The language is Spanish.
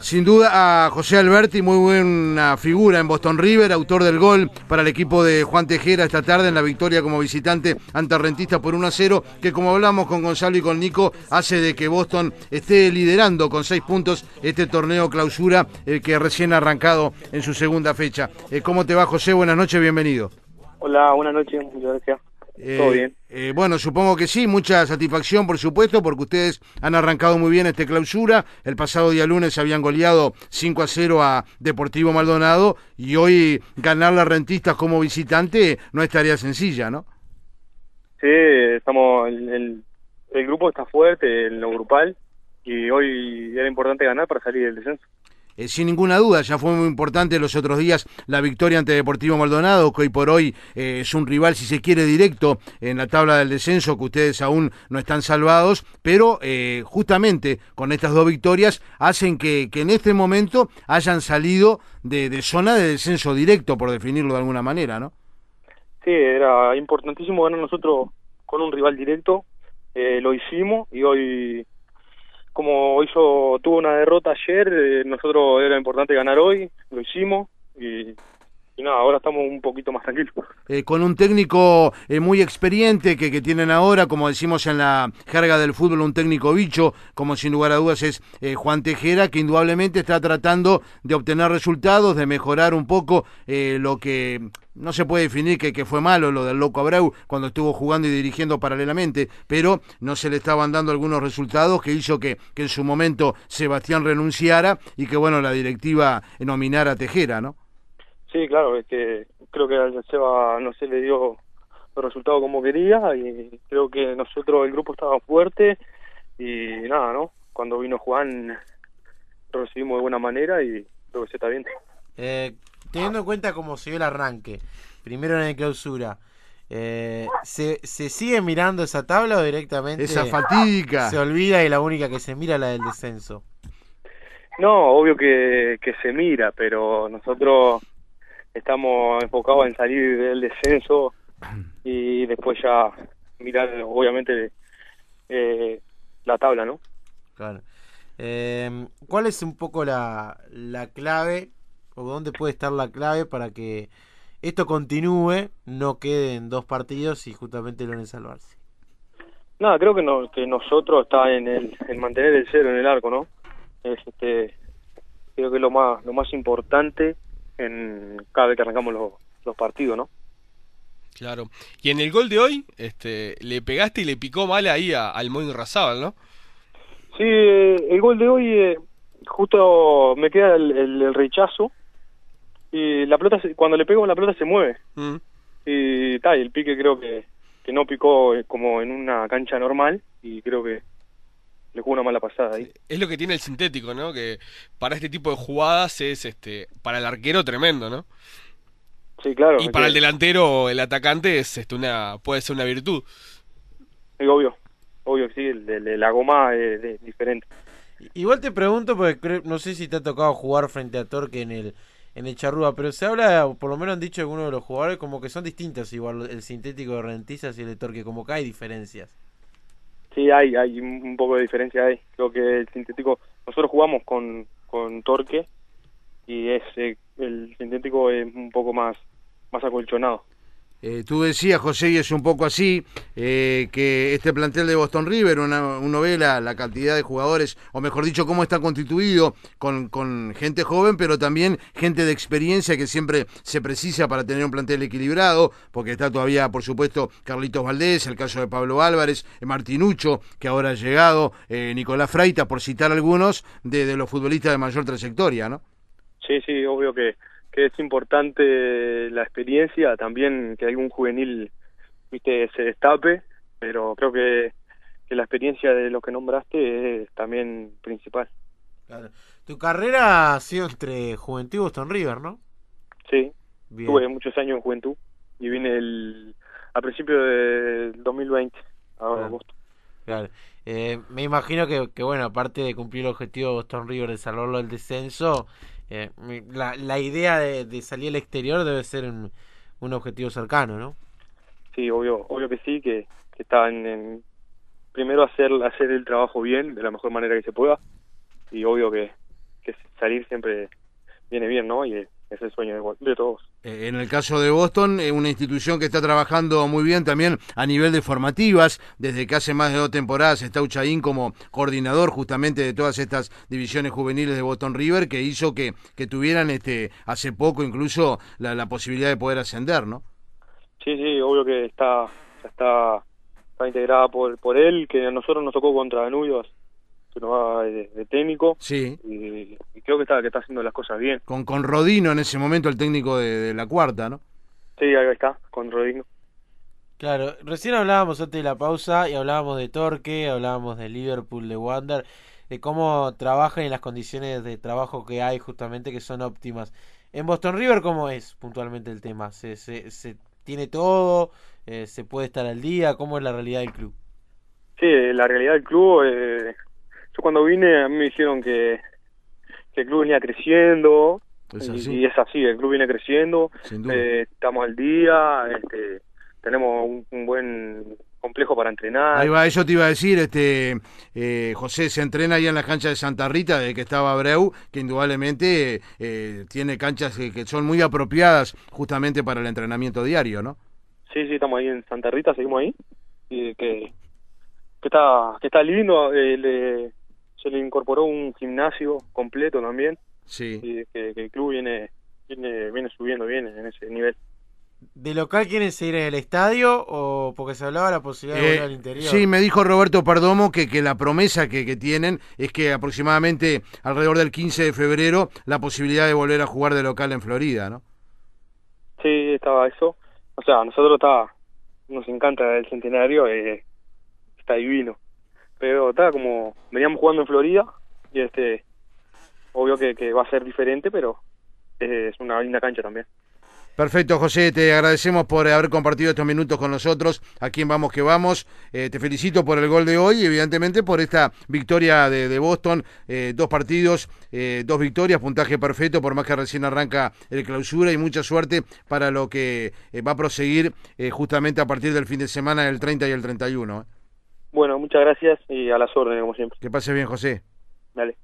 Sin duda a José Alberti, muy buena figura en Boston River, autor del gol para el equipo de Juan Tejera esta tarde en la victoria como visitante ante Rentista por 1 a 0, que como hablamos con Gonzalo y con Nico, hace de que Boston esté liderando con 6 puntos este torneo clausura eh, que recién ha arrancado en su segunda fecha. Eh, ¿Cómo te va José? Buenas noches, bienvenido. Hola, buenas noches, muchas gracias. Todo Eh, bien. eh, bueno, supongo que sí, mucha satisfacción, por supuesto, porque ustedes han arrancado muy bien este clausura. El pasado día lunes habían goleado 5 a 0 a Deportivo Maldonado y hoy ganar las rentistas como visitante no es tarea sencilla, ¿no? Sí, estamos, el, el, el grupo está fuerte en lo grupal y hoy era importante ganar para salir del descenso. Eh, sin ninguna duda, ya fue muy importante los otros días la victoria ante Deportivo Maldonado, que hoy por hoy eh, es un rival, si se quiere, directo en la tabla del descenso, que ustedes aún no están salvados, pero eh, justamente con estas dos victorias hacen que, en este momento hayan salido de, de zona de descenso directo, por definirlo de alguna manera, ¿no? Sí, era importantísimo ganar nosotros con un rival directo, eh, lo hicimos y hoy, como hizo, tuvo una derrota ayer, eh, nosotros era importante ganar hoy, lo hicimos y, y nada, ahora estamos un poquito más tranquilos. eh, con un técnico eh, muy experiente que, que tienen ahora, como decimos en la jerga del fútbol, un técnico bicho, como sin lugar a dudas es eh, Juan Tejera, que indudablemente está tratando de obtener resultados, de mejorar un poco eh, lo que no se puede definir que, que fue malo, lo del Loco Abreu, cuando estuvo jugando y dirigiendo paralelamente, pero no se le estaban dando algunos resultados que hizo que, que en su momento Sebastián renunciara y que, bueno, la directiva nominara a Tejera, ¿no? Sí, claro, es que creo que al Seba no se le dio los resultados como quería y creo que nosotros, el grupo estaba fuerte y nada, ¿no? Cuando vino Juan lo recibimos de buena manera y creo que se está bien. Eh, teniendo en cuenta cómo se dio el arranque, primero en el clausura, eh, ¿se, ¿se sigue mirando esa tabla o directamente Esa fatídica. se olvida y la única que se mira es la del descenso? No, obvio que, que se mira, pero nosotros estamos enfocados en salir del descenso y después ya mirar, obviamente, eh, la tabla, ¿no? Claro. Eh, ¿Cuál es un poco la, la clave o dónde puede estar la clave para que esto continúe, no quede en dos partidos y justamente logren salvarse? Nada, creo que, no, que nosotros está en el en mantener el cero en el arco, ¿no? Es este creo que es lo más lo más importante en cada vez que arrancamos los, los partidos, ¿no? Claro. Y en el gol de hoy, este, le pegaste y le picó mal ahí a, al Moin Razábal, ¿no? Sí, eh, el gol de hoy eh, justo me queda el, el- el rechazo y la pelota se- cuando le pego la pelota se mueve Mm. y tal, y el pique creo que que no picó eh, como en una cancha normal y creo que le jugó una mala pasada ahí. Es lo que tiene el sintético, ¿no? Que para este tipo de jugadas es, este, para el arquero tremendo, ¿no? Sí, claro. Y para que- el delantero, el atacante, es este, una, puede ser una virtud. es obvio, obvio que sí, el la goma es, es diferente. Igual te pregunto porque no sé si te ha tocado jugar frente a Torque en el en el Charrúa, pero se habla, o por lo menos han dicho algunos de los jugadores, como que son distintos igual el sintético de Rentizas y el de Torque, como que hay diferencias. Sí, hay, hay un poco de diferencia ahí. Creo que el sintético, nosotros jugamos con, con torque y es eh, el sintético es un poco más, más acolchonado. Eh, tú decías, José, y es un poco así, eh, que este plantel de Boston River, una, uno ve la, la cantidad de jugadores, o mejor dicho, cómo está constituido con, con gente joven, pero también gente de experiencia que siempre se precisa para tener un plantel equilibrado, porque está todavía, por supuesto, Carlitos Valdés, el caso de Pablo Álvarez, eh, Martinucho, que ahora ha llegado, eh, Nicolás Freita, por citar algunos de, de los futbolistas de mayor trayectoria, ¿no? Sí, sí, obvio que, que es importante la experiencia, también que algún juvenil viste se destape, pero creo que, que la experiencia de lo que nombraste es también principal. Claro. Tu carrera ha sido entre Juventud y Boston River, ¿no? Sí, Bien. tuve muchos años en juventud y vine el, a principios del 2020, ahora Ah. agosto. Claro. Eh, me imagino que, que, bueno, aparte de cumplir el objetivo de Boston River de salvarlo del descenso, eh, la, la idea de, salir al exterior debe ser un, un objetivo cercano, ¿no? Sí, obvio, obvio que sí, que, que está en, en- primero hacer hacer el trabajo bien, de la mejor manera que se pueda, y obvio que, que salir siempre viene bien, ¿no? Y es el sueño de, de todos. Eh, en el caso de Boston, eh, una institución que está trabajando muy bien también a nivel de formativas, desde que hace más de dos temporadas está Uchaín como coordinador justamente de todas estas divisiones juveniles de Boston River, que hizo que, que tuvieran este hace poco incluso la, la posibilidad de poder ascender, ¿no? Sí, sí, obvio que está, está, está integrada por, por él, que a nosotros nos tocó contra Danubio que nos va de, de, técnico. Sí. Y, y, creo que está, que está haciendo las cosas bien. Con, con Rodino en ese momento, el técnico de, de la cuarta, ¿no? Sí, ahí está, con Rodino. Claro, recién hablábamos antes de la pausa y hablábamos de Torque, hablábamos de Liverpool, de Wander, de cómo trabajan y las condiciones de trabajo que hay justamente que son óptimas. En Boston River, ¿cómo es puntualmente el tema? ¿Se, se, se tiene todo? Eh, ¿Se puede estar al día? ¿Cómo es la realidad del club? Sí, la realidad del club, eh, yo cuando vine a mí me dijeron que, que el club venía creciendo ¿Es y, y, es así, el club viene creciendo, eh, estamos al día, este, tenemos un, un, buen complejo para entrenar. Ahí va, eso te iba a decir, este eh, José se entrena ahí en la cancha de Santa Rita, de que estaba Breu, que indudablemente eh, tiene canchas que, que, son muy apropiadas justamente para el entrenamiento diario, ¿no? Sí, sí, estamos ahí en Santa Rita, seguimos ahí, y que, que está que está lindo, eh, le, se le incorporó un gimnasio completo también. Sí. Y que, que el club viene, viene, viene subiendo bien en ese nivel. ¿De local quieren seguir en el estadio o porque se hablaba la posibilidad de eh, volver al interior? Sí, me dijo Roberto Perdomo que, que la promesa que, que, tienen es que aproximadamente alrededor del 15 de febrero la posibilidad de volver a jugar de local en Florida, ¿no? Sí, estaba eso. O sea, a nosotros está, nos encanta el centenario, eh, está divino. Pero está como, veníamos jugando en Florida y este, obvio que, que va a ser diferente, pero es una linda cancha también. Perfecto, José, te agradecemos por haber compartido estos minutos con nosotros aquí en Vamos que Vamos. Eh, te felicito por el gol de hoy y evidentemente por esta victoria de, Boston. Eh, dos partidos, eh, dos victorias, puntaje perfecto, por más que recién arranca el clausura y mucha suerte para lo que eh, va a proseguir eh, justamente a partir del fin de semana, el 30 y el 31. Bueno, muchas gracias y a las órdenes, como siempre. Que pase bien, José. Dale.